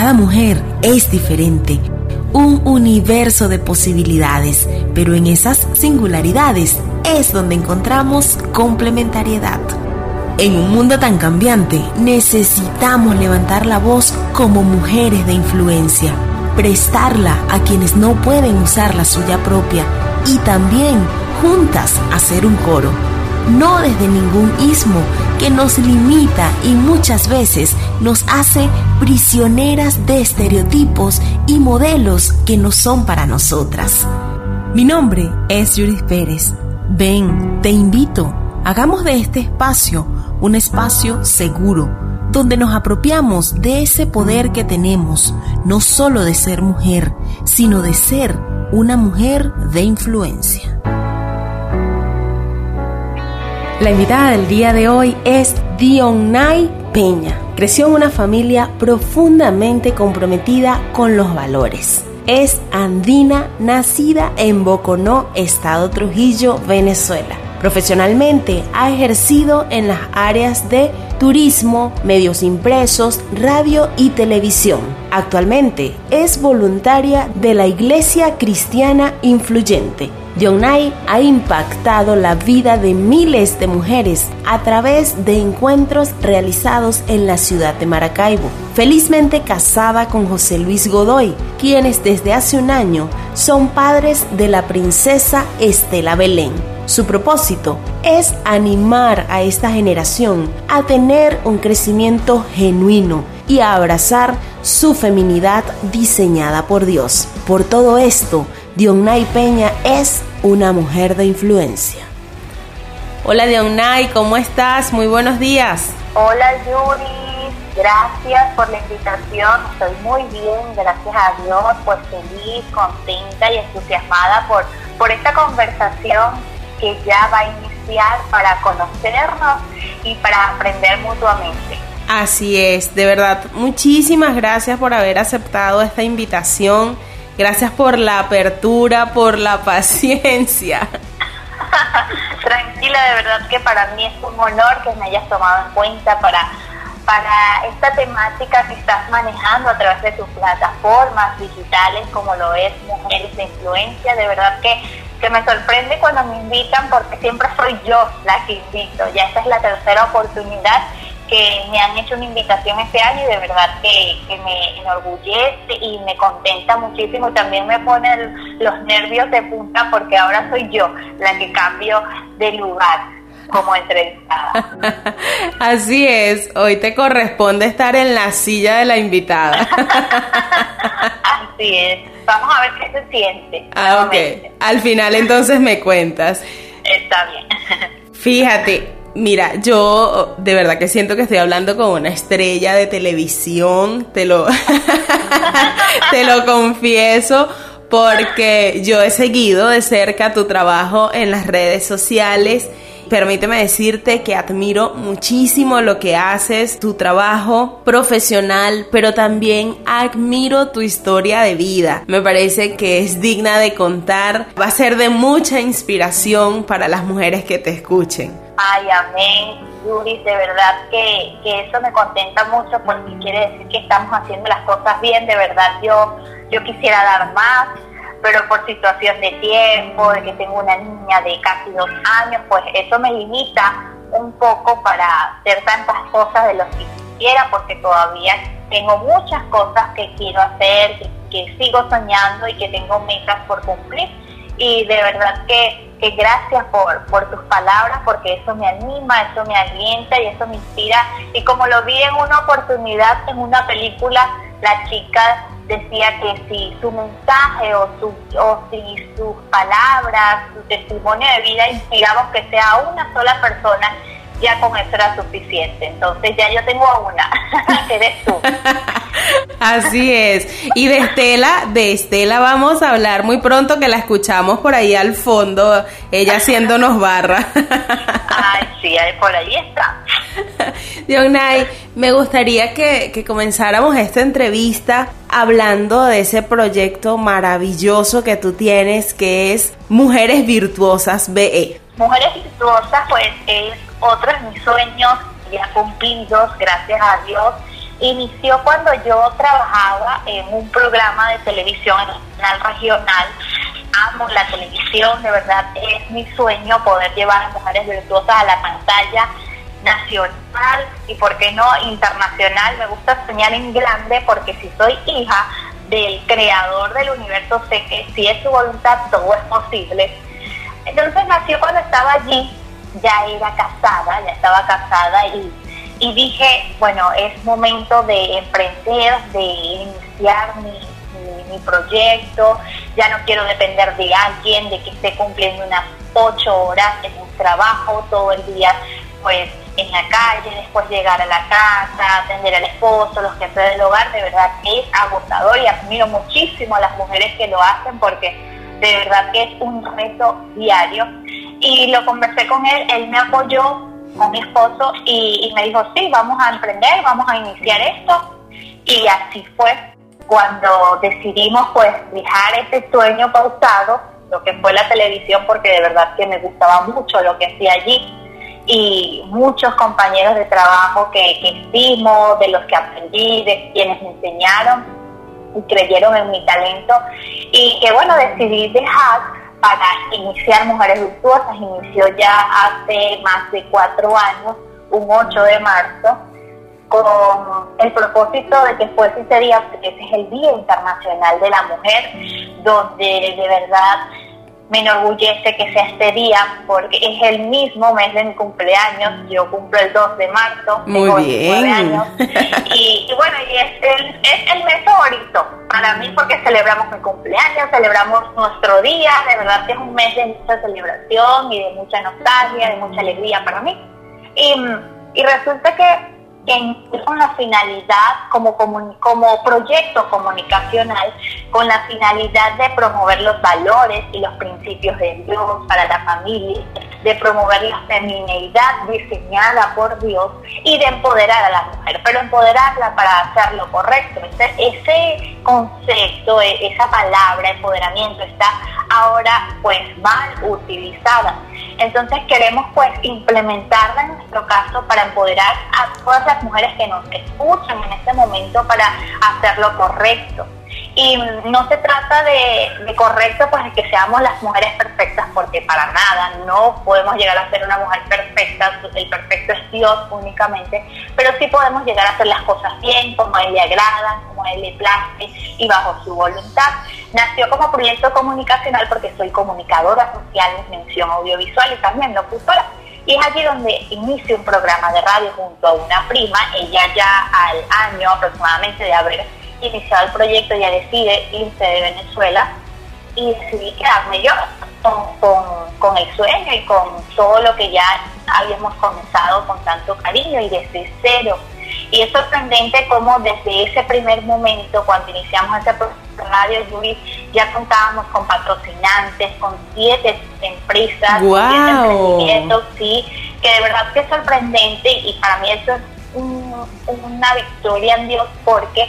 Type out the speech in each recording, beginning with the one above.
Cada mujer es diferente, un universo de posibilidades, pero en esas singularidades es donde encontramos complementariedad. En un mundo tan cambiante, necesitamos levantar la voz como mujeres de influencia, prestarla a quienes no pueden usar la suya propia y también juntas hacer un coro, no desde ningún ismo que nos limita y muchas veces nos hace prisioneras de estereotipos y modelos que no son para nosotras. Mi nombre es Judith Pérez. Ven, te invito, hagamos de este espacio un espacio seguro, donde nos apropiamos de ese poder que tenemos, no solo de ser mujer, sino de ser una mujer de influencia. La invitada del día de hoy es Dionay Peña. Creció en una familia profundamente comprometida con los valores. Es andina, nacida en Boconó, Estado Trujillo, Venezuela Profesionalmente ha ejercido en las áreas de turismo, medios impresos, radio y televisión. Actualmente es voluntaria de la Iglesia Cristiana Influyente. Dionay ha impactado la vida de miles de mujeres a través de encuentros realizados en la ciudad de Maracaibo. Felizmente casada con José Luis Godoy, quienes desde hace un año son padres de la princesa Estela Belén. Su propósito es animar a esta generación a tener un crecimiento genuino y a abrazar su feminidad diseñada por Dios. Por todo esto, Dionay Peña es una mujer de influencia. Hola Dionay, ¿cómo estás? Muy buenos días. Hola Yuri, gracias por la invitación. Estoy muy bien, gracias a Dios, pues feliz, contenta y entusiasmada por, por esta conversación que ya va a iniciar para conocernos y para aprender mutuamente. Así es, de verdad, muchísimas gracias por haber aceptado esta invitación. Gracias por la apertura, por la paciencia. Tranquila, de verdad que para mí es un honor que me hayas tomado en cuenta para, para esta temática que estás manejando a través de tus plataformas digitales como lo es Mujeres de Influencia. De verdad que que me sorprende cuando me invitan porque siempre soy yo la que invito. Ya esta es la tercera oportunidad que me han hecho una invitación este año y de verdad que, me enorgullece y me contenta muchísimo. También me pone los nervios de punta porque ahora soy yo la que cambio de lugar como entrevistada. Así es, hoy te corresponde estar en la silla de la invitada. Así es. Vamos a ver qué se siente. Ah, ok. Al final entonces me cuentas. Está bien. Fíjate, Mira, yo de verdad que siento que estoy hablando con una estrella de televisión, te lo, te lo confieso, porque yo he seguido de cerca tu trabajo en las redes sociales permíteme decirte que admiro muchísimo lo que haces, tu trabajo profesional, pero también admiro tu historia de vida. Me parece que es digna de contar, va a ser de mucha inspiración para las mujeres que te escuchen. Ay, amén. Yuri, de verdad que, que eso me contenta mucho porque quiere decir que estamos haciendo las cosas bien, de verdad yo, yo quisiera dar más, pero por situación de tiempo, de que tengo una niña de casi dos años, pues eso me limita un poco para hacer tantas cosas de lo que quisiera, porque todavía tengo muchas cosas que quiero hacer, que, sigo soñando y que tengo metas por cumplir. Y de verdad que, que gracias por, por tus palabras, porque eso me anima, eso me alienta y eso me inspira. Y como lo vi en una oportunidad en una película, la chica decía que si su mensaje o, su, o si sus palabras, su testimonio de vida inspiraba que sea una sola persona, ya con eso era suficiente. Entonces ya yo tengo a una, que eres tú. Así es. Y de Estela, de Estela vamos a hablar muy pronto que la escuchamos por ahí al fondo, ella haciéndonos barra. Ay, sí, por ahí está. Dionay, me gustaría que, comenzáramos esta entrevista hablando de ese proyecto maravilloso que tú tienes, que es Mujeres Virtuosas BE. Mujeres Virtuosas, pues es otro de mis sueños ya cumplidos, gracias a Dios. inició cuando yo trabajaba en un programa de televisión en regional. Amo la televisión, de verdad es mi sueño poder llevar a mujeres virtuosas a la pantalla nacional y, por qué no, internacional. Me gusta soñar en grande porque si soy hija del creador del universo, sé que si es su voluntad todo es posible. Entonces nació cuando estaba allí, ya era casada, ya estaba casada y, dije, bueno, es momento de emprender, de iniciar mi, mi proyecto, ya no quiero depender de alguien, de que esté cumpliendo unas ocho horas en un trabajo todo el día, pues en la calle, después llegar a la casa, atender al esposo, los jefes del hogar, de verdad que es agotador y admiro muchísimo a las mujeres que lo hacen porque de verdad que es un reto diario. Y lo conversé con él, él me apoyó con mi esposo y, me dijo, sí, vamos a emprender, vamos a iniciar esto. Y así fue cuando decidimos pues dejar ese sueño pausado, lo que fue la televisión, porque de verdad que me gustaba mucho lo que hacía allí y muchos compañeros de trabajo que, que estimo, de los que aprendí, de quienes me enseñaron y creyeron en mi talento y que bueno, decidí dejar para iniciar Mujeres Virtuosas, inició ya hace más de cuatro años, un 8 de marzo, con el propósito de que fuese ese día, porque ese es el Día Internacional de la Mujer, donde de verdad me enorgullece que sea este día porque es el mismo mes de mi cumpleaños. Yo cumplo el 2 de marzo. Muy bien. Años, y, bueno, y es el, es el mes favorito para mí porque celebramos mi cumpleaños, celebramos nuestro día. De verdad que es un mes de mucha celebración y de mucha nostalgia, de mucha alegría para mí. Y, y resulta que que con la finalidad, como, como proyecto comunicacional, con la finalidad de promover los valores y los principios de Dios para la familia, de promover la femineidad diseñada por Dios y de empoderar a la mujer, pero empoderarla para hacer lo correcto. Ese, ese concepto, e, esa palabra, empoderamiento, está ahora pues mal utilizada. Entonces queremos pues implementarla en nuestro caso para empoderar a todas las mujeres que nos escuchan en este momento para hacer lo correcto. Y no se trata de, correcto, pues de que seamos las mujeres perfectas, porque para nada, no podemos llegar a ser una mujer perfecta, el perfecto es Dios únicamente, pero sí podemos llegar a hacer las cosas bien, como a él le agradan, como a él le place y bajo su voluntad. Nació como proyecto comunicacional porque soy comunicadora social, mención audiovisual y también locutora. Y es allí donde inicio un programa de radio junto a una prima, ella ya al año aproximadamente de haber iniciado el proyecto, ya decide irse de Venezuela y decidí quedarme yo con, el sueño y con todo lo que ya habíamos comenzado con tanto cariño y desde cero. Y es sorprendente cómo desde ese primer momento, cuando iniciamos ese Radio Yuri, ya contábamos con patrocinantes, con siete empresas, wow. siete emprendimientos, sí, que de verdad que es sorprendente y para mí eso es una victoria en Dios porque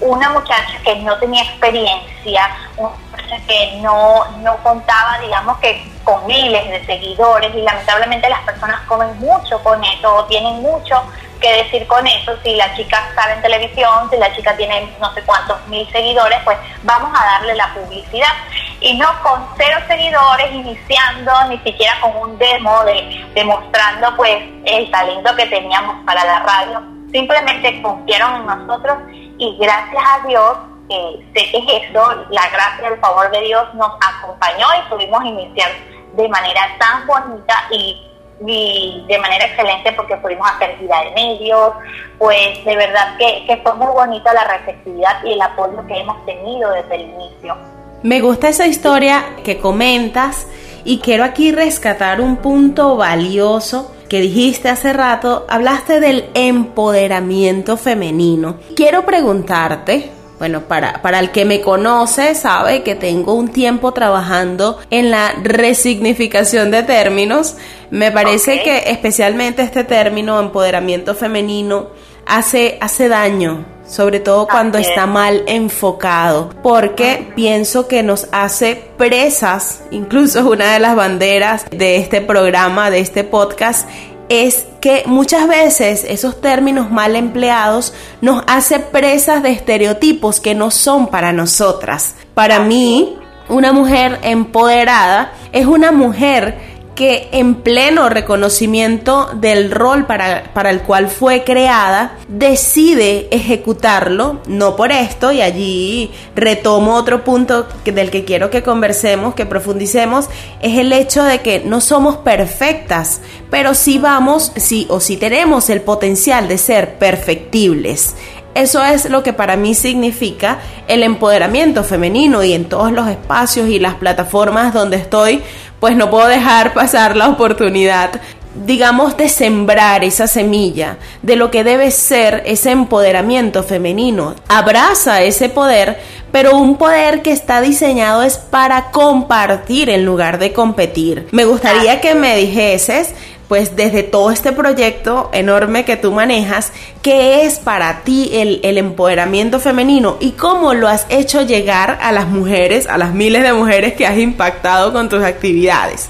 una muchacha que no tenía experiencia, una muchacha que no, no contaba, digamos que con miles de seguidores y lamentablemente las personas comen mucho con eso o tienen mucho que decir con eso. Si la chica sale en televisión, si la chica tiene no sé cuántos mil seguidores, pues vamos a darle la publicidad. Y no con cero seguidores, iniciando, ni siquiera con un demo de demostrando pues el talento que teníamos para la radio. Simplemente confiaron en nosotros y gracias a Dios, eh, sé que es eso, la gracia, el favor de Dios nos acompañó y pudimos iniciar de manera tan bonita y, de manera excelente porque pudimos hacer vida de medios, pues de verdad que, que fue muy bonita la receptividad y el apoyo que hemos tenido desde el inicio. Me gusta esa historia que comentas y quiero aquí rescatar un punto valioso que dijiste hace rato, hablaste del empoderamiento femenino. Quiero preguntarte, bueno, para, para el que me conoce sabe que tengo un tiempo trabajando en la resignificación de términos. Me parece que especialmente este término empoderamiento femenino hace, hace daño sobre todo cuando está mal enfocado, porque pienso que nos hace presas, incluso una de las banderas de este programa, de este podcast, es que muchas veces esos términos mal empleados nos hace presas de estereotipos que no son para nosotras. Para mí, una mujer empoderada es una mujer que en pleno reconocimiento del rol para, para, el cual fue creada, decide ejecutarlo, no por esto, y allí retomo otro punto del que quiero que conversemos, que profundicemos, es el hecho de que no somos perfectas, pero sí vamos, sí o sí tenemos el potencial de ser perfectibles. Eso es lo que para mí significa el empoderamiento femenino y en todos los espacios y las plataformas donde estoy, pues no puedo dejar pasar la oportunidad digamos, de sembrar esa semilla de lo que debe ser ese empoderamiento femenino. Abraza ese poder, pero un poder que está diseñado es para compartir en lugar de competir. Me gustaría que me dijeses pues desde todo este proyecto enorme que tú manejas, ¿qué es para ti el, el, empoderamiento femenino y cómo lo has hecho llegar a las mujeres, a las miles de mujeres que has impactado con tus actividades?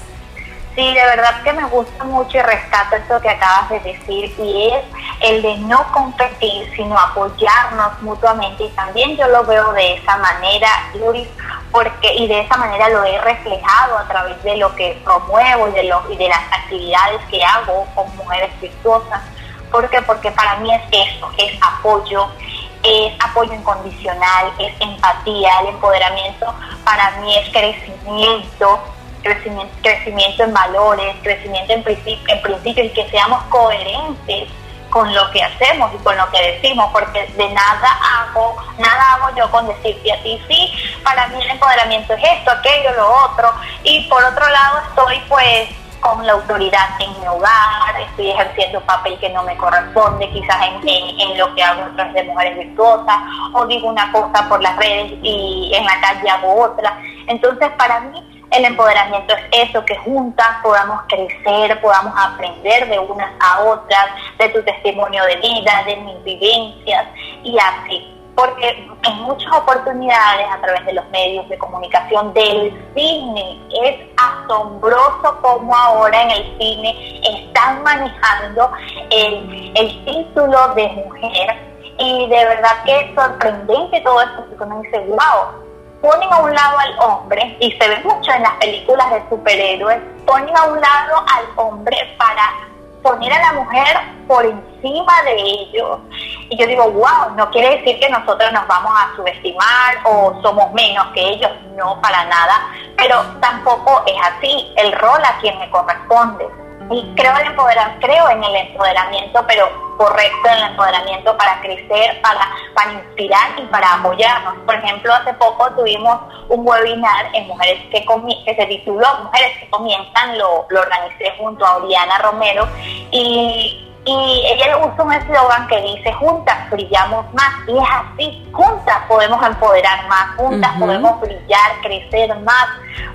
Sí, de verdad que me gusta mucho y rescato eso que acabas de decir y es el de no competir, sino apoyarnos mutuamente y también yo lo veo de esa manera, Luis, porque y de esa manera lo he reflejado a través de lo que promuevo y de, lo, y de las actividades que hago con mujeres virtuosas. ¿Por qué? Porque para mí es eso, es apoyo, es apoyo incondicional, es empatía, el empoderamiento para mí es crecimiento, crecimiento, crecimiento en valores, crecimiento en, principio, en principios y que seamos coherentes con lo que hacemos y con lo que decimos, porque de nada hago, nada hago yo con decirte a ti, sí, para mí el empoderamiento es esto, aquello, lo otro, y por otro lado estoy pues con la autoridad en mi hogar, estoy ejerciendo un papel que no me corresponde, quizás en, en, lo que hago través de mujeres virtuosas, o digo una cosa por las redes y en la calle hago otra. Entonces, para mí, el empoderamiento es eso, que juntas podamos crecer, podamos aprender de unas a otras, de tu testimonio de vida, de mis vivencias y así. Porque en muchas oportunidades a través de los medios de comunicación del cine es asombroso como ahora en el cine están manejando el, el título de mujer y de verdad que es sorprendente todo esto porque uno dice, wow, ponen a un lado al hombre, y se ve mucho en las películas de superhéroes, ponen a un lado al hombre para poner a la mujer por encima de ellos. Y yo digo, wow, no quiere decir que nosotros nos vamos a subestimar o somos menos que ellos, no, para nada, pero tampoco es así. El rol a quien me corresponde y creo, el creo en el empoderamiento, pero correcto, en el empoderamiento para crecer, para, para inspirar y para apoyarnos. Por ejemplo, hace poco tuvimos un webinar en Mujeres que, que se tituló Mujeres que Comienzan, lo, lo organicé junto a Oriana Romero y y ella usa un eslogan que dice, juntas brillamos más. Y es así, juntas podemos empoderar más, juntas podemos brillar, crecer más.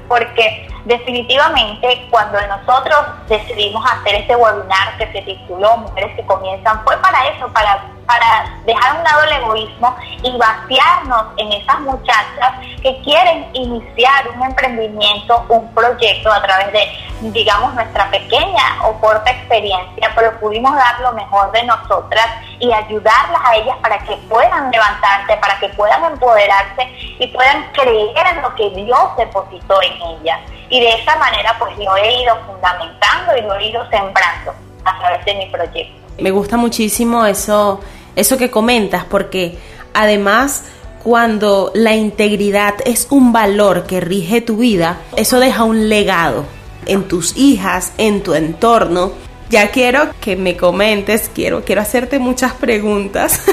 Porque definitivamente cuando nosotros decidimos hacer este webinar que se tituló Mujeres que Comienzan, fue para eso, para para dejar a un lado el egoísmo y vaciarnos en esas muchachas que quieren iniciar un emprendimiento, un proyecto a través de, digamos, nuestra pequeña o corta experiencia, pero pudimos dar lo mejor de nosotras y ayudarlas a ellas para que puedan levantarse, para que puedan empoderarse y puedan creer en lo que Dios depositó en ellas. Y de esa manera pues lo he ido fundamentando y lo he ido sembrando a través de mi proyecto. Me gusta muchísimo eso, eso que comentas, porque además cuando la integridad es un valor que rige tu vida, eso deja un legado en tus hijas, en tu entorno. Ya quiero que me comentes, quiero, quiero hacerte muchas preguntas.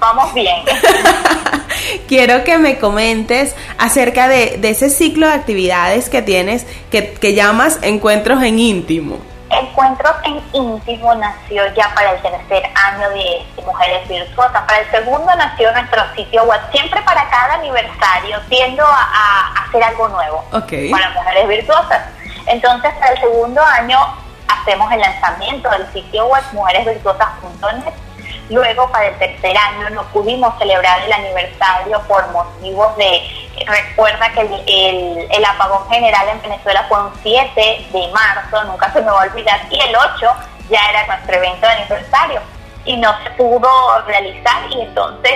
Vamos bien. quiero que me comentes acerca de, ese ciclo de actividades que tienes que, que llamas encuentros en íntimo. Encuentros en íntimo nació ya para el tercer año de Mujeres Virtuosas. Para el segundo nació nuestro sitio web. Siempre para cada aniversario tiendo a, hacer algo nuevo para Mujeres Virtuosas. Entonces, para el segundo año hacemos el lanzamiento del sitio web mujeresvirtuosas.net Luego, para el tercer año, no pudimos celebrar el aniversario por motivos de, recuerda que el, apagón general en Venezuela fue un 7 de marzo, nunca se me va a olvidar, y el 8 ya era nuestro evento de aniversario y no se pudo realizar y entonces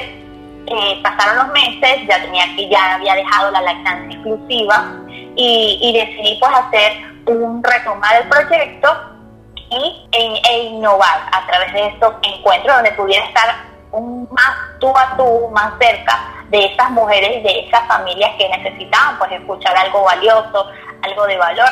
eh, pasaron los meses, ya tenía que ya había dejado la lactancia exclusiva y, y decidí pues hacer un retomar el proyecto y, e, e, innovar. A través de estos encuentros donde pudiera estar un más tú a tú, más cerca de esas mujeres y de esas familias que necesitaban pues escuchar algo valioso, algo de valor.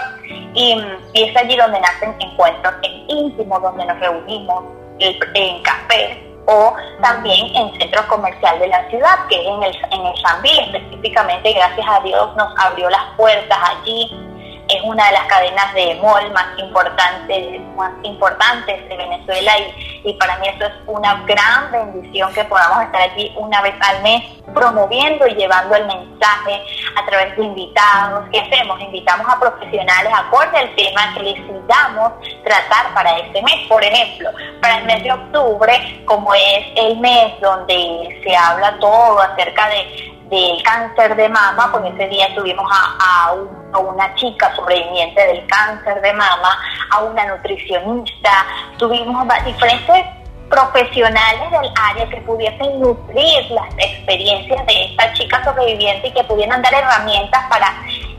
Y, y es allí donde nacen encuentros íntimos, donde nos reunimos en café o también en centros comerciales de la ciudad, que es en el, en el Sambil específicamente, gracias a Dios nos abrió las puertas allí es una de las cadenas de mall más importantes, más importantes de Venezuela y, y, para mí eso es una gran bendición que podamos estar allí una vez al mes promoviendo y llevando el mensaje a través de invitados. ¿Qué hacemos? Invitamos a profesionales acorde al tema que decidamos tratar para ese mes. Por ejemplo, para el mes de octubre, como es el mes donde se habla todo acerca de del cáncer de mama, pues ese día tuvimos a, una chica sobreviviente del cáncer de mama, a una nutricionista, tuvimos diferentes profesionales del área que pudiesen nutrir las experiencias de esta chica sobreviviente y que pudieran dar herramientas para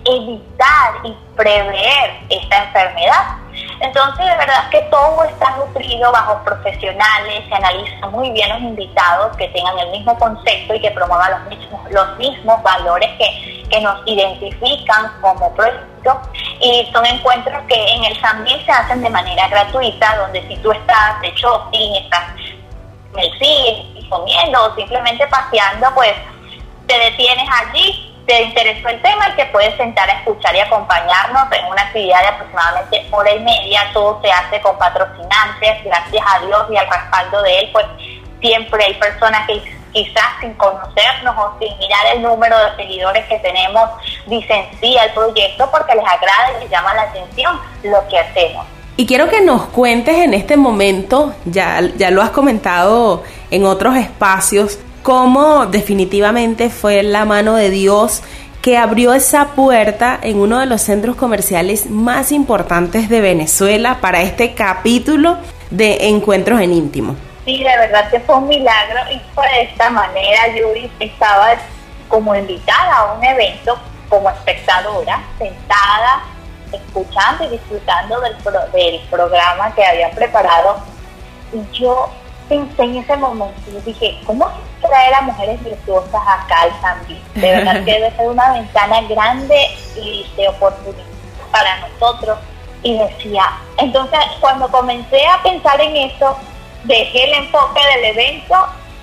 evitar y prever esta enfermedad. Entonces, de verdad que todo está nutrido bajo profesionales, se analizan muy bien los invitados que tengan el mismo concepto y que promuevan los mismos, los mismos valores que, que nos identifican como Y son encuentros que en el Sambil se hacen de manera gratuita, donde si tú estás de shopping, estás en el cine, comiendo o simplemente paseando, pues te detienes allí te interesó el tema y te puedes sentar a escuchar y acompañarnos en una actividad de aproximadamente hora y media. Todo se hace con patrocinantes, gracias a Dios y al respaldo de él, pues siempre hay personas que quizás sin conocernos o sin mirar el número de seguidores que tenemos, dicen sí al proyecto porque les agrada y les llama la atención lo que hacemos. Y quiero que nos cuentes en este momento, ya, ya lo has comentado en otros espacios, cómo definitivamente fue la mano de Dios que abrió esa puerta en uno de los centros comerciales más importantes de Venezuela para este capítulo de Encuentros en Íntimo. Sí, de verdad que fue un milagro y fue de esta manera Yuri estaba como invitada a un evento como espectadora, sentada, escuchando y disfrutando del, del programa que habían preparado. Y yo pensé en ese momento, yo dije, ¿cómo traer a mujeres virtuosas acá al Zambi? De verdad que debe ser una ventana grande y de oportunidad para nosotros. Y decía, entonces cuando comencé a pensar en eso, dejé el enfoque del evento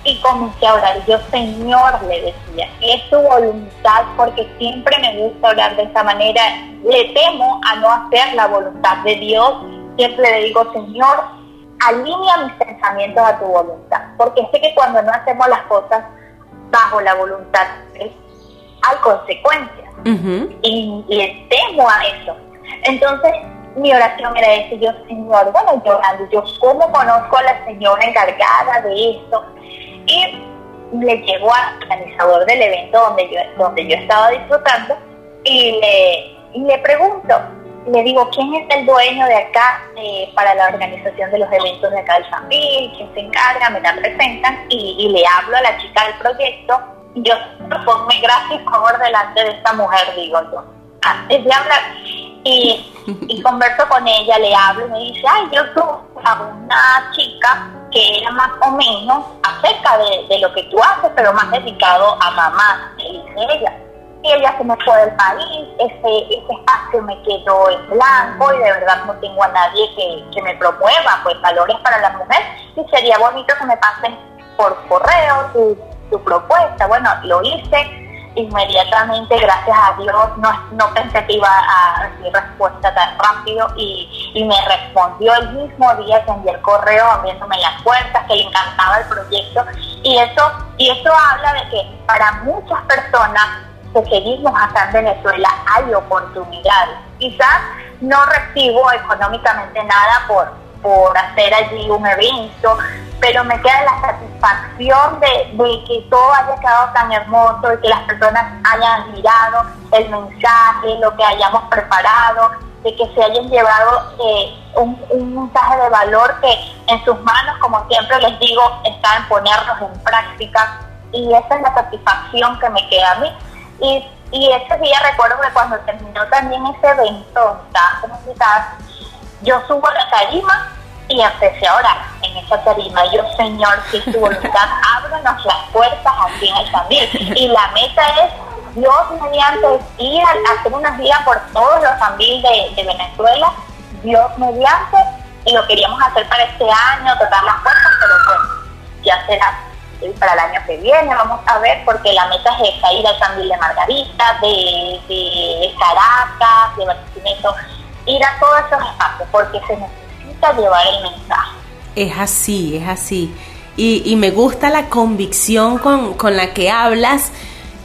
y comencé a orar. Yo, Señor, le decía, es tu voluntad, porque siempre me gusta orar de esa manera. Le temo a no hacer la voluntad de Dios. Siempre le digo, Señor, alinea mis pensamientos a tu voluntad, porque sé que cuando no hacemos las cosas bajo la voluntad hay consecuencias y le temo a eso. Entonces mi oración era decir, yo Señor, bueno, llorando, yo cómo conozco a la señora encargada de esto y le llegó al organizador del evento donde yo, donde yo estaba disfrutando y le, y le pregunto, le digo, ¿quién es el dueño de acá para la organización de los eventos de acá del Sambil? ¿Quién se encarga? Me la presentan y, le hablo a la chica del proyecto. Yo, ponme gracias, favor, delante de esta mujer, digo yo, antes de hablar. Y, converso con ella, le hablo y me dice, ay, yo tuve a una chica que era más o menos acerca de, de lo que tú haces, pero más dedicado a mamá, dice ella y ella se me fue del país, ese, ese espacio me quedó en blanco y de verdad no tengo a nadie que, que me promueva pues valores para la mujer y sería bonito que me pasen por correo tu, tu propuesta. Bueno, lo hice inmediatamente, gracias a Dios, no, no pensé que iba a recibir respuesta tan rápido y, y me respondió el mismo día que envié el correo abriéndome las puertas, que le encantaba el proyecto y eso, y eso habla de que para muchas personas que seguimos acá en Venezuela hay oportunidades. Quizás no recibo económicamente nada por, por hacer allí un evento, pero me queda la satisfacción de, que todo haya quedado tan hermoso y que las personas hayan mirado el mensaje, lo que hayamos preparado, de que se hayan llevado eh, un, mensaje de valor que en sus manos, como siempre les digo, está en ponerlos en práctica y esa es la satisfacción que me queda a mí. Y, y ese día recuerdo que cuando terminó también ese evento, estaba yo subo a la tarima y empecé a orar en esa tarima. Yo, Señor, si tu voluntad, ábranos las puertas aquí en el también. Y la meta es Dios mediante ir a hacer unas días por todos los familias de, Venezuela, Dios mediante, y lo queríamos hacer para este año, tocar las puertas, pero bueno, ya será para el año que viene, vamos a ver, porque la meta es esa, ir al San de Margarita, de, de Caracas, de Barquisimeto, ir a todos esos espacios, porque se necesita llevar el mensaje. Es así, es así. Y, me gusta la convicción con, con la que hablas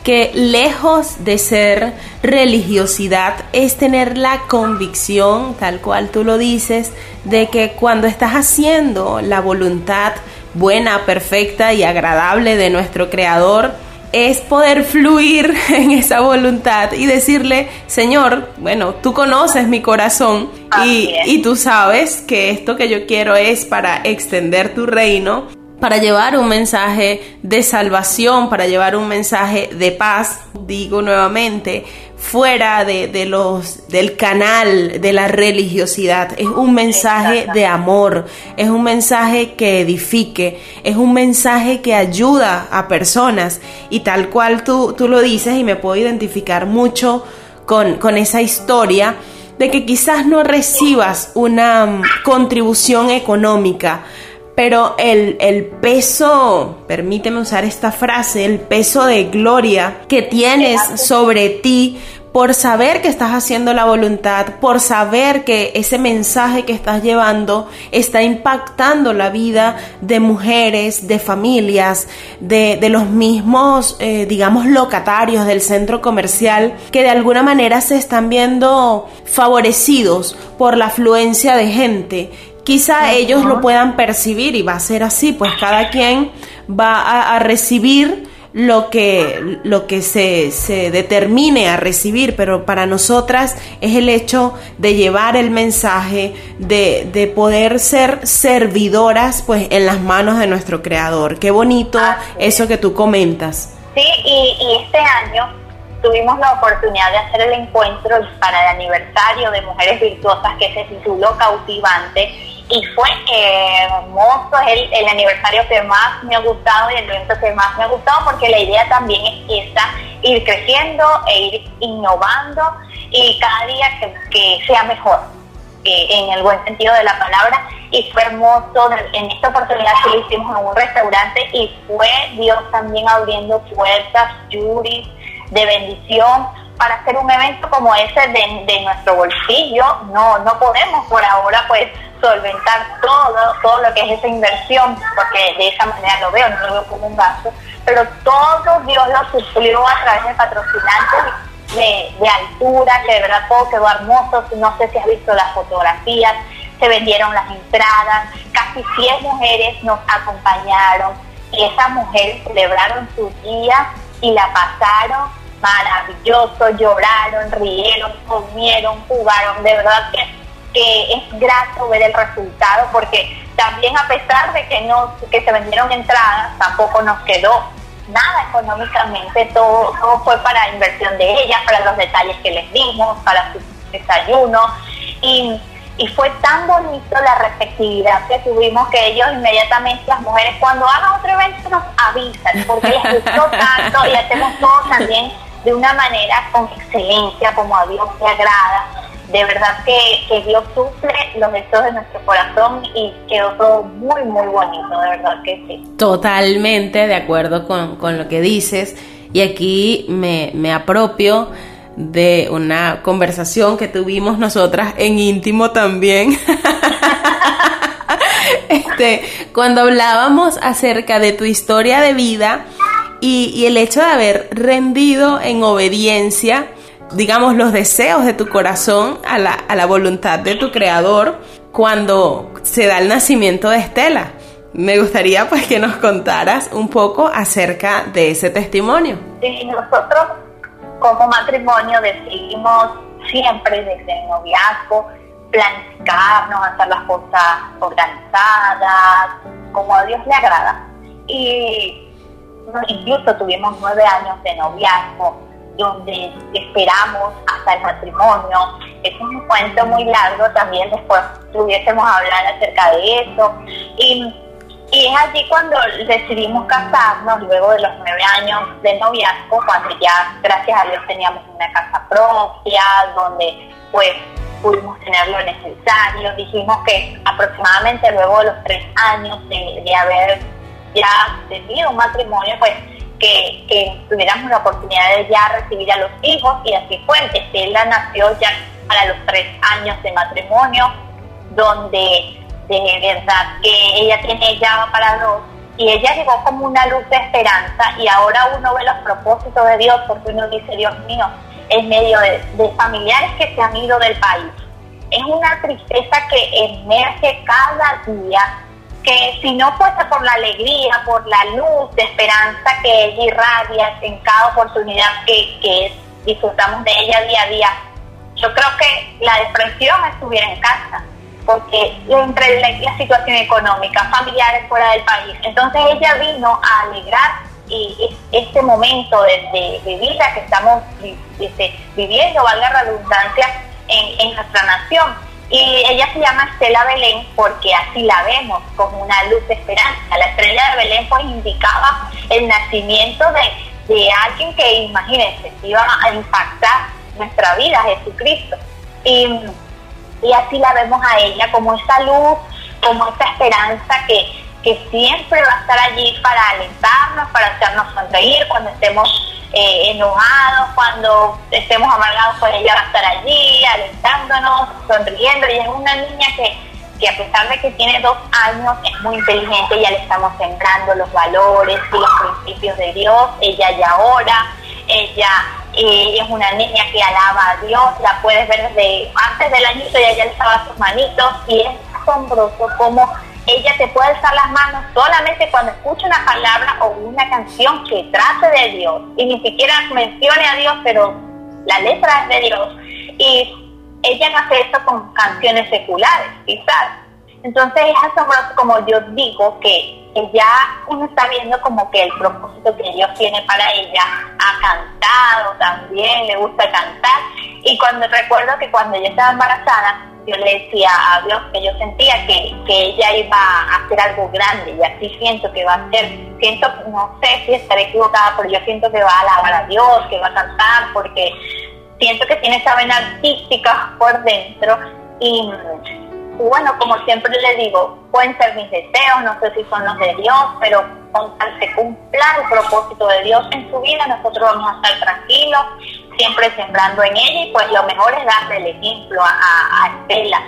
que lejos de ser religiosidad es tener la convicción, tal cual tú lo dices, de que cuando estás haciendo la voluntad buena, perfecta y agradable de nuestro Creador, es poder fluir en esa voluntad y decirle, Señor, bueno, tú conoces mi corazón y, y, tú sabes que esto que yo quiero es para extender tu reino para llevar un mensaje de salvación, para llevar un mensaje de paz, digo nuevamente, fuera de, los del canal de la religiosidad. Es un mensaje de amor, es un mensaje que edifique, es un mensaje que ayuda a personas. Y tal cual tú, tú lo dices y me puedo identificar mucho con, con esa historia de que quizás no recibas una mm, contribución económica, pero el, el, peso, permíteme usar esta frase, el peso de gloria que tienes sobre ti por saber que estás haciendo la voluntad, por saber que ese mensaje que estás llevando está impactando la vida de mujeres, de familias, de, de los mismos, eh, digamos, locatarios del centro comercial, que de alguna manera se están viendo favorecidos por la afluencia de gente quizá ellos lo puedan percibir y va a ser así, pues cada quien va a, recibir lo que, lo que se, se, determine a recibir, pero para nosotras es el hecho de llevar el mensaje, de, de poder ser servidoras pues en las manos de nuestro creador. Qué bonito eso que tú comentas. Sí, y, y este año tuvimos la oportunidad de hacer el encuentro para el aniversario de Mujeres Virtuosas que se tituló Cautivante y fue hermoso, es el, aniversario que más me ha gustado y el evento que más me ha gustado porque la idea también es esa, ir creciendo e ir innovando y cada día que, sea mejor, en el buen sentido de la palabra. Y fue hermoso, en esta oportunidad que lo hicimos en un restaurante y fue Dios también abriendo puertas, juris de bendición para hacer un evento como ese de, nuestro bolsillo. No, no podemos por ahora pues solventar todo, todo lo que es esa inversión, porque de esa manera lo veo, no lo veo como un gasto, pero todo Dios lo suplió a través de patrocinantes de, de altura, que de verdad todo quedó hermoso, no sé si has visto las fotografías, se vendieron las entradas, casi 100 mujeres nos acompañaron y esas mujeres celebraron su día y la pasaron maravilloso, lloraron, rieron, comieron, jugaron, de verdad que es grato ver el resultado porque también a pesar de que no que se vendieron entradas tampoco nos quedó nada económicamente. Todo, todo fue para inversión de ellas para los detalles que les dimos para su desayuno. Y, y fue tan bonito la receptividad que tuvimos que ellos inmediatamente las mujeres cuando hagan otro evento nos avisan porque les gustó tanto y hacemos todo también de una manera con excelencia como a Dios le agrada de verdad que, Dios suple los deseos de nuestro corazón y quedó todo muy, muy bonito, de verdad que sí. Totalmente de acuerdo con, lo que dices y aquí me, me apropio de una conversación que tuvimos nosotras en íntimo también. este, cuando hablábamos acerca de tu historia de vida y, y el hecho de haber rendido en obediencia digamos, los deseos de tu corazón a la, a la voluntad de tu creador cuando se da el nacimiento de Estela Me gustaría pues que nos contaras un poco acerca de ese testimonio. Sí, nosotros como matrimonio decidimos siempre desde el noviazgo planificarnos, hacer las cosas organizadas, como a Dios le agrada. Y incluso tuvimos nueve años de noviazgo, donde esperamos hasta el matrimonio. Es un cuento muy largo, también después pudiésemos hablar acerca de eso. Y, y es allí cuando decidimos casarnos, luego de los nueve años de noviazgo, cuando ya, gracias a Dios, teníamos una casa propia, donde pues pudimos tener lo necesario. Dijimos que aproximadamente luego de los tres años de, haber ya tenido un matrimonio, pues que, tuviéramos la oportunidad de ya recibir a los hijos y así fue. Estela nació ya para los tres años de matrimonio, donde de verdad que ella tiene ya para dos y ella llegó como una luz de esperanza y ahora uno ve los propósitos de Dios porque uno dice, Dios mío, en medio de, familiares que se han ido del país. Es una tristeza que emerge cada día, que si no fuese por la alegría, por la luz de esperanza que ella irradia en cada oportunidad que, que disfrutamos de ella día a día, yo creo que la depresión estuviera en casa, porque entre la, situación económica, familiares fuera del país, entonces ella vino a alegrar este momento de, vida que estamos este, viviendo, valga la redundancia, en, nuestra nación. Y ella se llama Estela Belén porque así la vemos, como una luz de esperanza. La estrella de Belén pues indicaba el nacimiento de, de alguien que, imagínense, iba a impactar nuestra vida, Jesucristo. Y, y así la vemos a ella como esa luz, como esa esperanza que, que siempre va a estar allí para alentarnos, para hacernos sonreír cuando estemos eh, enojados, cuando estemos amargados, pues ella va a estar allí alentándonos, sonriendo. Y es una niña que, que a pesar de que tiene dos años, es muy inteligente, ya le estamos sembrando los valores y los principios de Dios, ella ya ora, ella eh, es una niña que alaba a Dios, la puedes ver desde antes del añito, ella ya le estaba sus manitos y es asombroso cómo ella te puede alzar las manos solamente cuando escucha una palabra o una canción que trate de Dios y ni siquiera mencione a Dios, pero la letra es de Dios. Y ella no hace eso con canciones seculares, quizás. Entonces es asombroso, como yo digo, que ya uno está viendo como que el propósito que Dios tiene para ella. Ha cantado también, le gusta cantar. Y cuando recuerdo que cuando ella estaba embarazada, yo le decía a Dios que yo sentía que, ella iba a hacer algo grande y así siento que va a ser, siento, no sé si estaré equivocada, pero yo siento que va a alabar a Dios, que va a cantar, porque siento que tiene esa vena artística por dentro. Y bueno, como siempre le digo, pueden ser mis deseos, no sé si son los de Dios, pero con tal se cumpla el propósito de Dios en su vida, nosotros vamos a estar tranquilos, siempre sembrando en ella y pues lo mejor es darle el ejemplo a, Estela.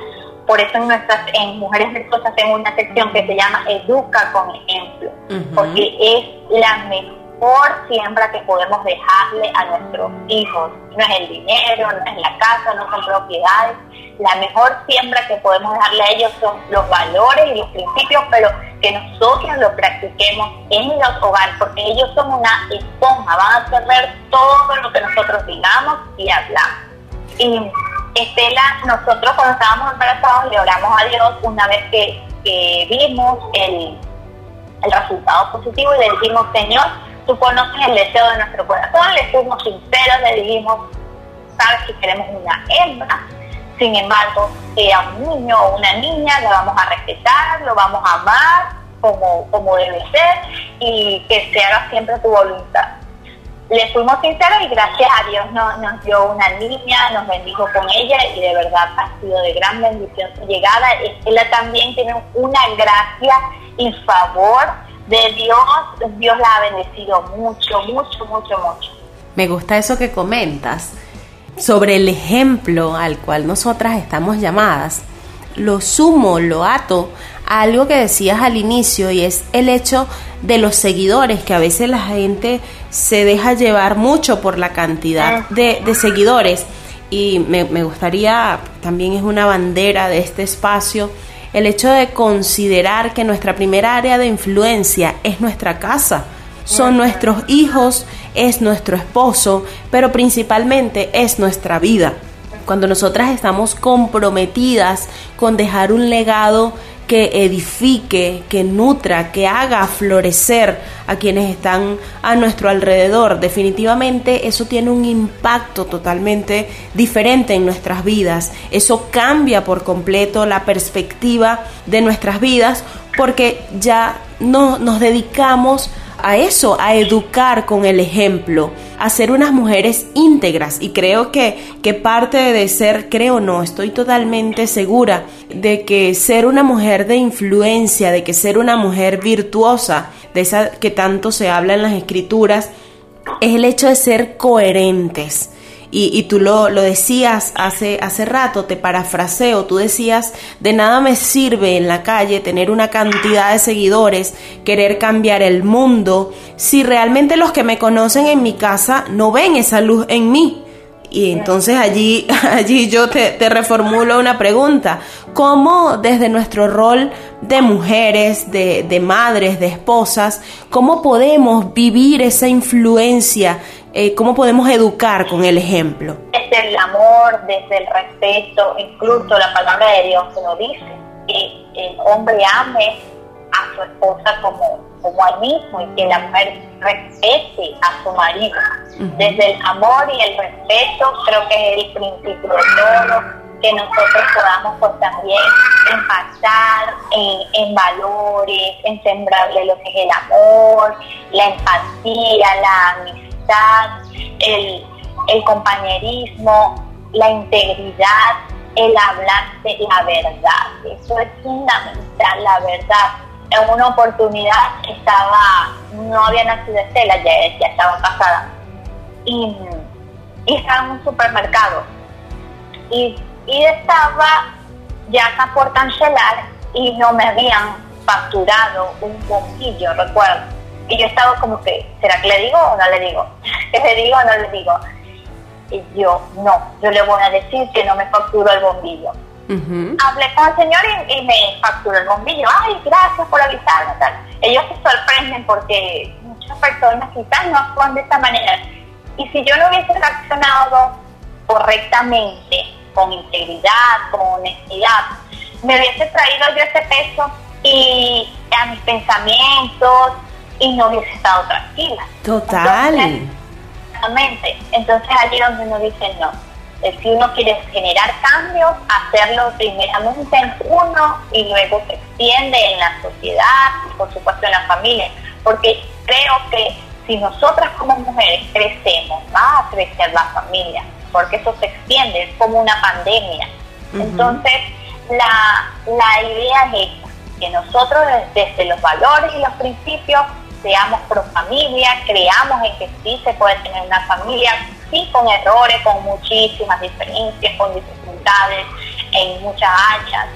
Por eso en nuestras en Mujeres Virtuosas tengo una sección que se llama Educa con ejemplo, porque es la mejor siembra que podemos dejarle a nuestros hijos. No es el dinero, no es la casa, no son propiedades, la mejor siembra que podemos darle a ellos son los valores y los principios, pero que nosotros lo practiquemos en los hogares, porque ellos son una esponja, van a absorber todo lo que nosotros digamos y hablamos. Y Estela, nosotros cuando estábamos embarazados le oramos a Dios una vez que, vimos el, el resultado positivo y le dijimos, Señor, tú conoces el deseo de nuestro corazón, le fuimos sinceros, le dijimos, sabes que queremos una hembra, sin embargo, sea un niño o una niña, lo vamos a respetar, lo vamos a amar como, como debe ser y que se haga siempre tu voluntad. Le fuimos sinceros y gracias a Dios nos, nos dio una niña, nos bendijo con ella y de verdad ha sido de gran bendición su llegada. Ella también tiene una gracia y favor de Dios. Dios la ha bendecido mucho, mucho, mucho, mucho. Me gusta eso que comentas sobre el ejemplo al cual nosotras estamos llamadas, lo sumo, lo ato a algo que decías al inicio y es el hecho de los seguidores, que a veces la gente se deja llevar mucho por la cantidad de, seguidores. Y me, me, gustaría, también es una bandera de este espacio, el hecho de considerar que nuestra primera área de influencia es nuestra casa, son nuestros hijos, es nuestro esposo, pero principalmente es nuestra vida. Cuando nosotras estamos comprometidas con dejar un legado que edifique, que nutra, que haga florecer a quienes están a nuestro alrededor. Definitivamente eso tiene un impacto totalmente diferente en nuestras vidas. Eso cambia por completo la perspectiva de nuestras vidas porque ya no nos dedicamos a eso, a educar con el ejemplo, a ser unas mujeres íntegras. Y creo que, que parte de ser, creo no, estoy totalmente segura de que ser una mujer de influencia, de que ser una mujer virtuosa, de esa que tanto se habla en las escrituras, es el hecho de ser coherentes y, tú lo, lo, decías hace, hace rato, te parafraseo, tú decías, de nada me sirve en la calle tener una cantidad de seguidores, querer cambiar el mundo, si realmente los que me conocen en mi casa no ven esa luz en mí. Y entonces allí, allí yo te, te, reformulo una pregunta. ¿Cómo desde nuestro rol de mujeres, de, de madres, de esposas, cómo podemos vivir esa influencia eh, cómo podemos educar con el ejemplo. Desde el amor, desde el respeto, incluso la palabra de Dios se nos dice que el hombre ame a su esposa como, como a él mismo y que la mujer respete a su marido. Desde el amor y el respeto creo que es el principio de todo que nosotros podamos pues también impactar en, en, valores, en sembrarle lo que es el amor, la empatía, la amistad el, compañerismo, la integridad, el hablar de la verdad. Eso es fundamental, la verdad. En una oportunidad estaba, no había nacido Estela, ya, ya estaba casada, y, estaba en un supermercado. Y, y estaba ya por cancelar y no me habían facturado un bombillo, recuerdo. Y yo estaba como que, ¿será que le digo o no le digo? ¿Que le digo o no le digo? Y yo, no, yo le voy a decir que no me facturó el bombillo. Hablé con el señor y, me facturó el bombillo. Ay, gracias por avisarme. Tal. Ellos se sorprenden porque muchas personas quizás no actúan de esta manera. Y si yo no hubiese reaccionado correctamente, con integridad, con honestidad, me hubiese traído yo ese peso y a mis pensamientos, y no hubiese estado tranquila. Total. Entonces, exactamente. Entonces allí donde uno dice no. Si uno quiere generar cambios, hacerlo primeramente en uno y luego se extiende en la sociedad y por supuesto en la familia. Porque creo que si nosotras como mujeres crecemos, va a crecer la familia, porque eso se extiende, es como una pandemia. Entonces, la, la idea es esta, que nosotros desde los valores y los principios seamos pro familia, creamos en que sí se puede tener una familia, sí con errores, con muchísimas diferencias, con dificultades, en muchas áreas,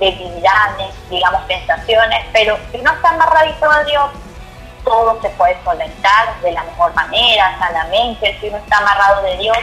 debilidades, digamos, sensaciones, pero si uno está amarradito a Dios, todo se puede solventar de la mejor manera, sanamente, si uno está amarrado de Dios,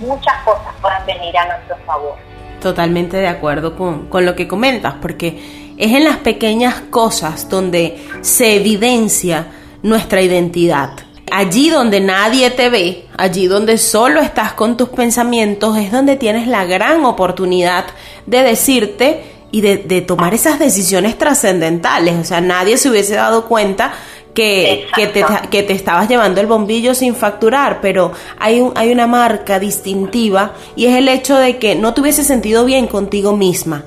muchas cosas pueden venir a nuestro favor. Totalmente de acuerdo con, con lo que comentas, porque es en las pequeñas cosas donde se evidencia nuestra identidad. Allí donde nadie te ve, allí donde solo estás con tus pensamientos, es donde tienes la gran oportunidad de decirte y de, tomar esas decisiones trascendentales. O sea, nadie se hubiese dado cuenta que, que, te, que, te, estabas llevando el bombillo sin facturar, pero hay, un, hay una marca distintiva y es el hecho de que no te hubiese sentido bien contigo misma.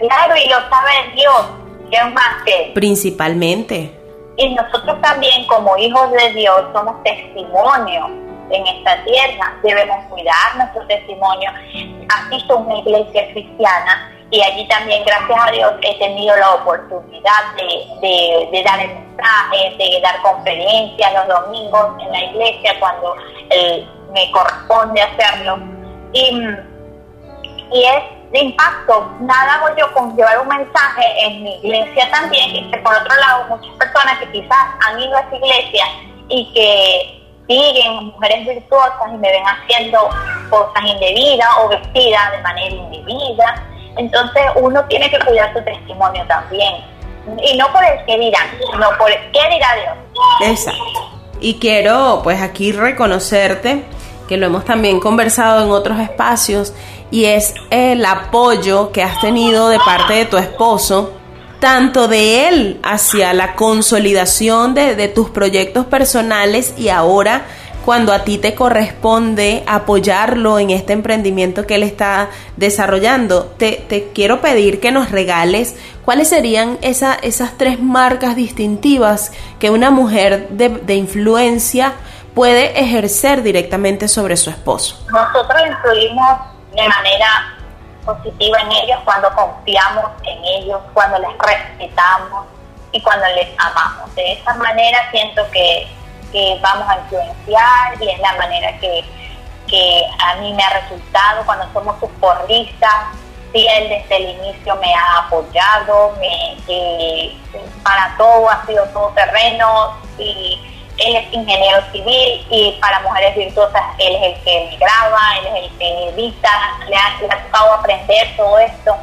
Claro, y lo sabe Dios, es más que? Principalmente. Y nosotros también como hijos de Dios somos testimonio en esta tierra, debemos cuidar nuestro testimonio. Asisto a una iglesia cristiana y allí también, gracias a Dios, he tenido la oportunidad de, de, dar el mensaje, de dar conferencias los domingos en la iglesia cuando me corresponde hacerlo. Y, y es de impacto. Nada hago yo con llevar un mensaje en mi iglesia también, que por otro lado muchas personas que quizás han ido a esa iglesia y que siguen mujeres virtuosas y me ven haciendo cosas indebidas o vestidas de manera indebida Entonces uno tiene que cuidar su testimonio también. Y no por el que dirán, sino por el que dirá Dios. Exacto. Y quiero pues aquí reconocerte, que lo hemos también conversado en otros espacios, y es el apoyo que has tenido de parte de tu esposo, tanto de él hacia la consolidación de, tus proyectos personales y ahora cuando a ti te corresponde apoyarlo en este emprendimiento que él está desarrollando. Te, quiero pedir que nos regales cuáles serían esa, esas tres marcas distintivas que una mujer de, de influencia puede ejercer directamente sobre su esposo. Nosotros influimos de manera positiva en ellos cuando confiamos en ellos, cuando les respetamos y cuando les amamos. De esa manera siento que que vamos a influenciar y es la manera que, a mí me ha resultado cuando somos sus porristas. Sí, él desde el inicio me ha apoyado, me, para todo ha sido todo terreno y él es ingeniero civil y para mujeres virtuosas él es el que me graba, él es el que edita, le ha, le ha tocado aprender todo esto.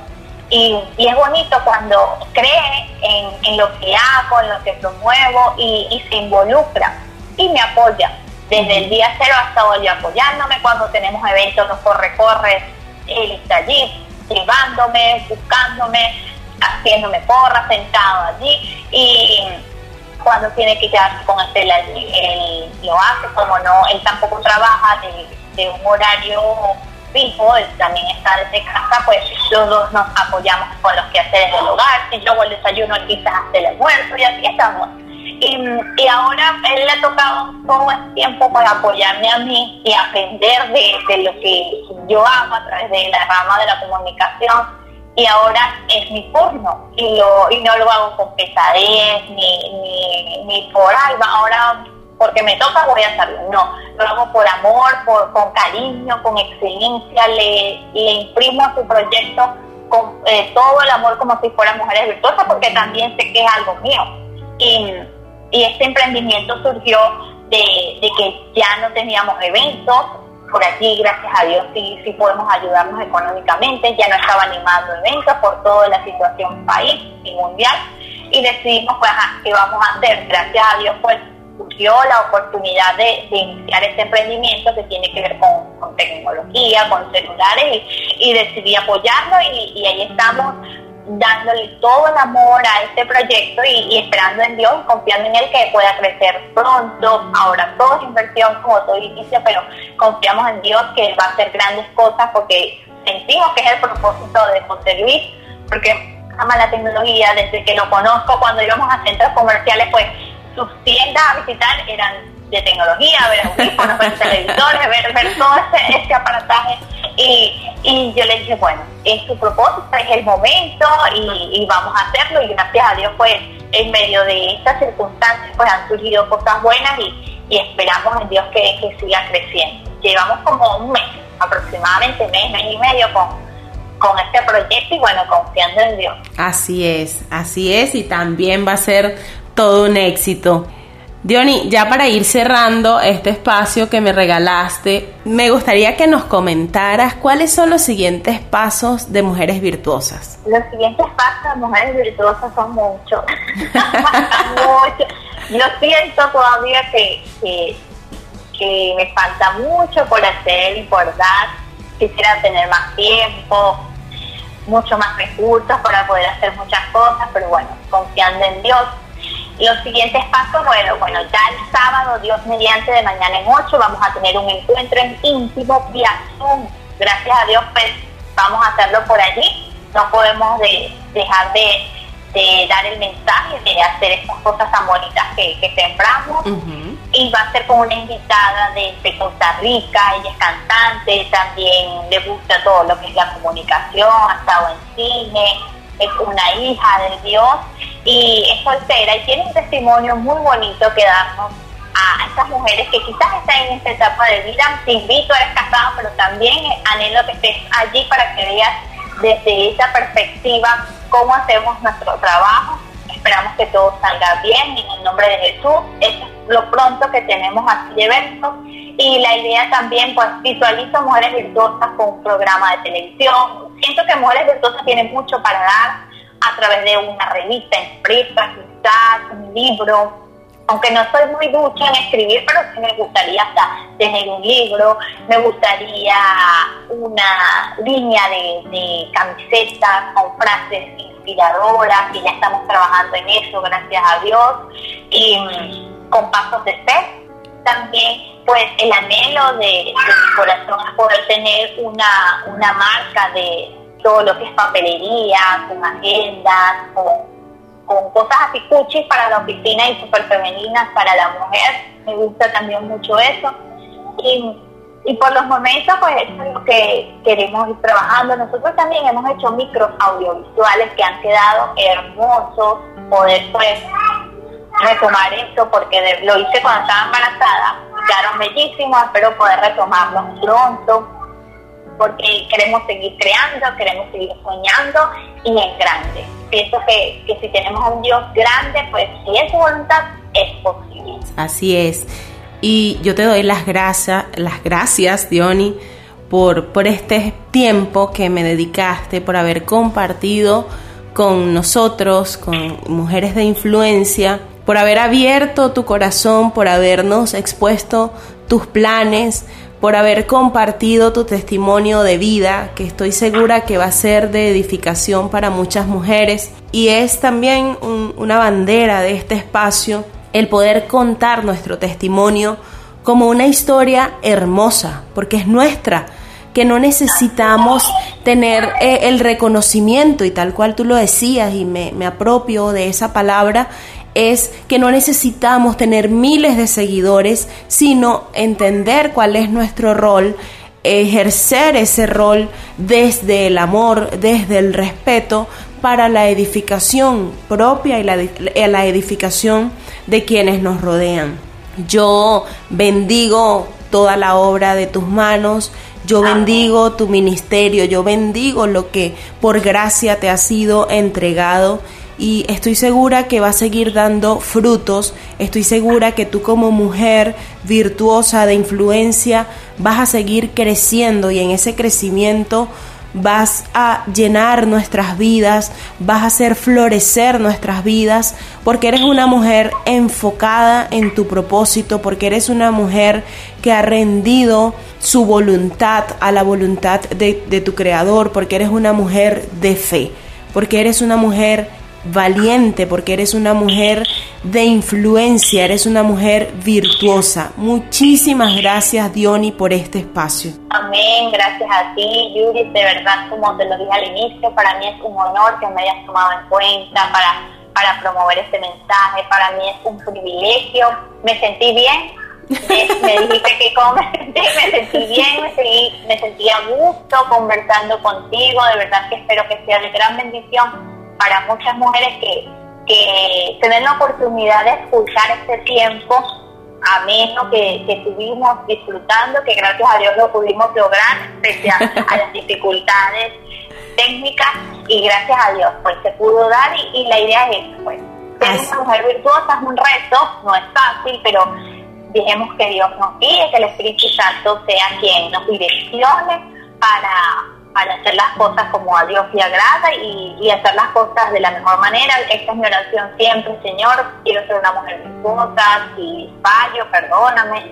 Y, es bonito cuando cree en, lo que hago, en lo que promuevo y, y se involucra y me apoya. Desde el día cero hasta hoy apoyándome cuando tenemos eventos, los corre-corre, él está allí, llevándome, buscándome, haciéndome porra, sentado allí y cuando tiene que quedarse con Estela, él lo hace, como no, él tampoco trabaja de, un horario fijo, él también está desde casa, pues los dos nos apoyamos con los quehaceres del hogar, si yo hago el desayuno, quizás hace el almuerzo y así estamos y, ahora él le ha tocado todo el tiempo para apoyarme a mí y aprender de, lo que yo hago a través de la rama de la comunicación. Y ahora es mi turno y, lo, y no lo hago con pesadez ni, ni, por algo. Ahora porque me toca voy a hacerlo. No, lo hago por amor, por, con cariño, con excelencia. Le, le imprimo a su proyecto con eh, todo el amor como si fuera mujeres virtuosas porque también sé que es algo mío. Y, y este emprendimiento surgió de, que ya no teníamos eventos, por aquí, gracias a Dios, sí, sí podemos ayudarnos económicamente, ya no estaba animando eventos por toda la situación país y mundial, y decidimos, pues, ¿qué vamos a hacer? Gracias a Dios, pues, surgió la oportunidad de, iniciar este emprendimiento que tiene que ver con, tecnología, con celulares, y, decidí apoyarlo, y ahí estamos dándole todo el amor a este proyecto y, esperando en Dios confiando en Él que pueda crecer pronto. Ahora todo es inversión, como todo inicio, pero confiamos en Dios que Él va a hacer grandes cosas porque sentimos que es el propósito de José Luis, porque ama la tecnología, desde que lo conozco, cuando íbamos a centros comerciales, pues sus tiendas a visitar eran de tecnología, ver audífonos, ver televisores, ver, ver todo ese, ese aparataje y, y yo le dije, bueno, es tu propósito, es el momento y, vamos a hacerlo. Y gracias a Dios, pues, en medio de estas circunstancias, pues han surgido cosas buenas y, esperamos en Dios que, que, siga creciendo. Llevamos como un mes, aproximadamente mes, mes y medio con, con este proyecto y bueno, confiando en Dios. Así es, así es y también va a ser todo un éxito. Diony, ya para ir cerrando este espacio que me regalaste, me gustaría que nos comentaras cuáles son los siguientes pasos de Mujeres Virtuosas. Los siguientes pasos de Mujeres Virtuosas son muchos. muchos. Yo siento todavía que, que, me falta mucho por hacer y por dar. Quisiera tener más tiempo, mucho más recursos para poder hacer muchas cosas, pero bueno, confiando en Dios los siguientes pasos, bueno, bueno, ya el sábado, Dios mediante, de mañana en 8, vamos a tener un encuentro en íntimo vía Zoom. Gracias a Dios, pues vamos a hacerlo por allí. No podemos dejar de, dar el mensaje, de hacer estas cosas tan bonitas que, que sembramos. Y va a ser con una invitada de, de, Costa Rica, ella es cantante, también le gusta todo lo que es la comunicación, ha estado en cine, es una hija de Dios y es soltera y tiene un testimonio muy bonito que darnos a estas mujeres que quizás están en esta etapa de vida. Te invito, eres casado, pero también anhelo que estés allí para que veas desde esa perspectiva cómo hacemos nuestro trabajo. Esperamos que todo salga bien en el nombre de Jesús. es lo pronto que tenemos así de eventos. Y la idea también, pues visualizo mujeres virtuosas con un programa de televisión, siento que Mujeres Virtuosas tienen mucho para dar a través de una revista impresa, quizás un libro, aunque no soy muy ducha en escribir, pero sí me gustaría hasta tener un libro, me gustaría una línea de, camisetas con frases inspiradoras, y ya estamos trabajando en eso, gracias a Dios, y mm, con pasos de fe. También, pues, el anhelo de, mi corazón es poder tener una, una marca de todo lo que es papelería, con agendas, con cosas así cuchis para la oficina y súper femeninas para la mujer. Me gusta también mucho eso. Y, y por los momentos, pues eso es lo que queremos ir trabajando. Nosotros también hemos hecho micros audiovisuales que han quedado hermosos. Poder, pues, retomar eso, porque lo hice cuando estaba embarazada. Quedaron bellísimos, espero poder retomarlos pronto porque queremos seguir creando, queremos seguir soñando y en grande. Pienso que, que si tenemos a un Dios grande, pues si es su voluntad, es posible. Así es. Y yo te doy las gracias, las gracias, Diony, por, por este tiempo que me dedicaste, por haber compartido con nosotros, con mujeres de influencia, por haber abierto tu corazón, por habernos expuesto tus planes, por haber compartido tu testimonio de vida, que estoy segura que va a ser de edificación para muchas mujeres. Y es también una bandera de este espacio el poder contar nuestro testimonio como una historia hermosa, porque es nuestra, que no necesitamos tener eh, el reconocimiento y tal cual tú lo decías y me, me apropio de esa palabra, es que no necesitamos tener miles de seguidores, sino entender cuál es nuestro rol, ejercer ese rol desde el amor, desde el respeto, para la edificación propia y la, eh, la edificación de quienes nos rodean. Yo bendigo toda la obra de tus manos, yo bendigo tu ministerio, yo bendigo lo que por gracia te ha sido entregado y estoy segura que va a seguir dando frutos, estoy segura que tú como mujer virtuosa de influencia vas a seguir creciendo y en ese crecimiento vas a llenar nuestras vidas, vas a hacer florecer nuestras vidas, porque eres una mujer enfocada en tu propósito, porque eres una mujer que ha rendido su voluntad a la voluntad de, tu creador, porque eres una mujer de fe, porque eres una mujer valiente, porque eres una mujer de influencia, eres una mujer virtuosa. Muchísimas gracias, Diony, por este espacio. Amén, gracias a ti, Yuri. De verdad, como te lo dije al inicio, para mí es un honor que me hayas tomado en cuenta para, para promover este mensaje. Para mí es un privilegio. Me sentí bien. me dijiste que cómo me sentí, me sentí bien, me sentí, me sentí a gusto conversando contigo. De verdad que espero que sea de gran bendición para muchas mujeres que, que tienen la oportunidad de escuchar este tiempo ameno que, que tuvimos disfrutando, que gracias a Dios lo pudimos lograr, pese a, las dificultades técnicas, y gracias a Dios pues se pudo dar y, la idea es pues ser una mujer virtuosa es un reto, no es fácil, pero dejemos que Dios nos guíe, que el Espíritu Santo sea quien nos direccione para para hacer las cosas como a Dios le agrada y, hacer las cosas de la mejor manera. Esta es mi oración siempre, Señor, quiero ser una mujer virtuosa, si fallo, perdóname.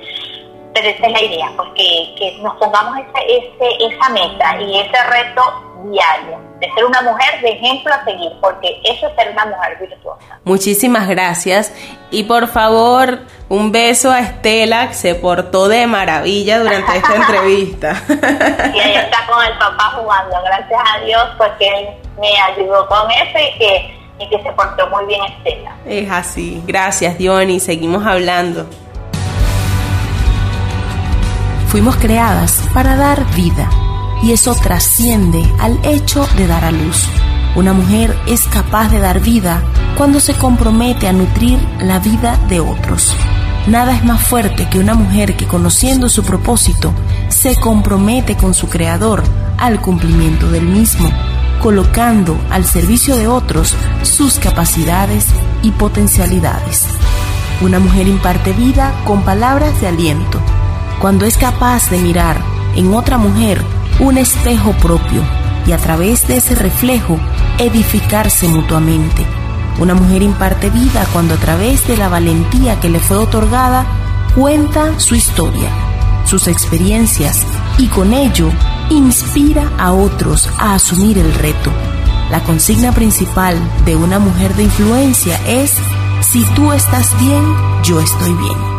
Pero esa es la idea, pues que, nos pongamos ese, ese, esa meta y ese reto diario de ser una mujer de ejemplo a seguir, porque eso es ser una mujer virtuosa. Muchísimas gracias y por favor un beso a Estela, que se portó de maravilla durante esta entrevista. y ella está con el papá jugando, gracias a Dios, porque él me ayudó con eso y que, y que se portó muy bien Estela. Es así, gracias Diony, seguimos hablando. Fuimos creadas para dar vida y eso trasciende al hecho de dar a luz. Una mujer es capaz de dar vida cuando se compromete a nutrir la vida de otros. Nada es más fuerte que una mujer que conociendo su propósito se compromete con su creador al cumplimiento del mismo, colocando al servicio de otros sus capacidades y potencialidades. Una mujer imparte vida con palabras de aliento. Cuando es capaz de mirar en otra mujer un espejo propio y a través de ese reflejo edificarse mutuamente. Una mujer imparte vida cuando a través de la valentía que le fue otorgada cuenta su historia, sus experiencias y con ello inspira a otros a asumir el reto. La consigna principal de una mujer de influencia es, si tú estás bien, yo estoy bien.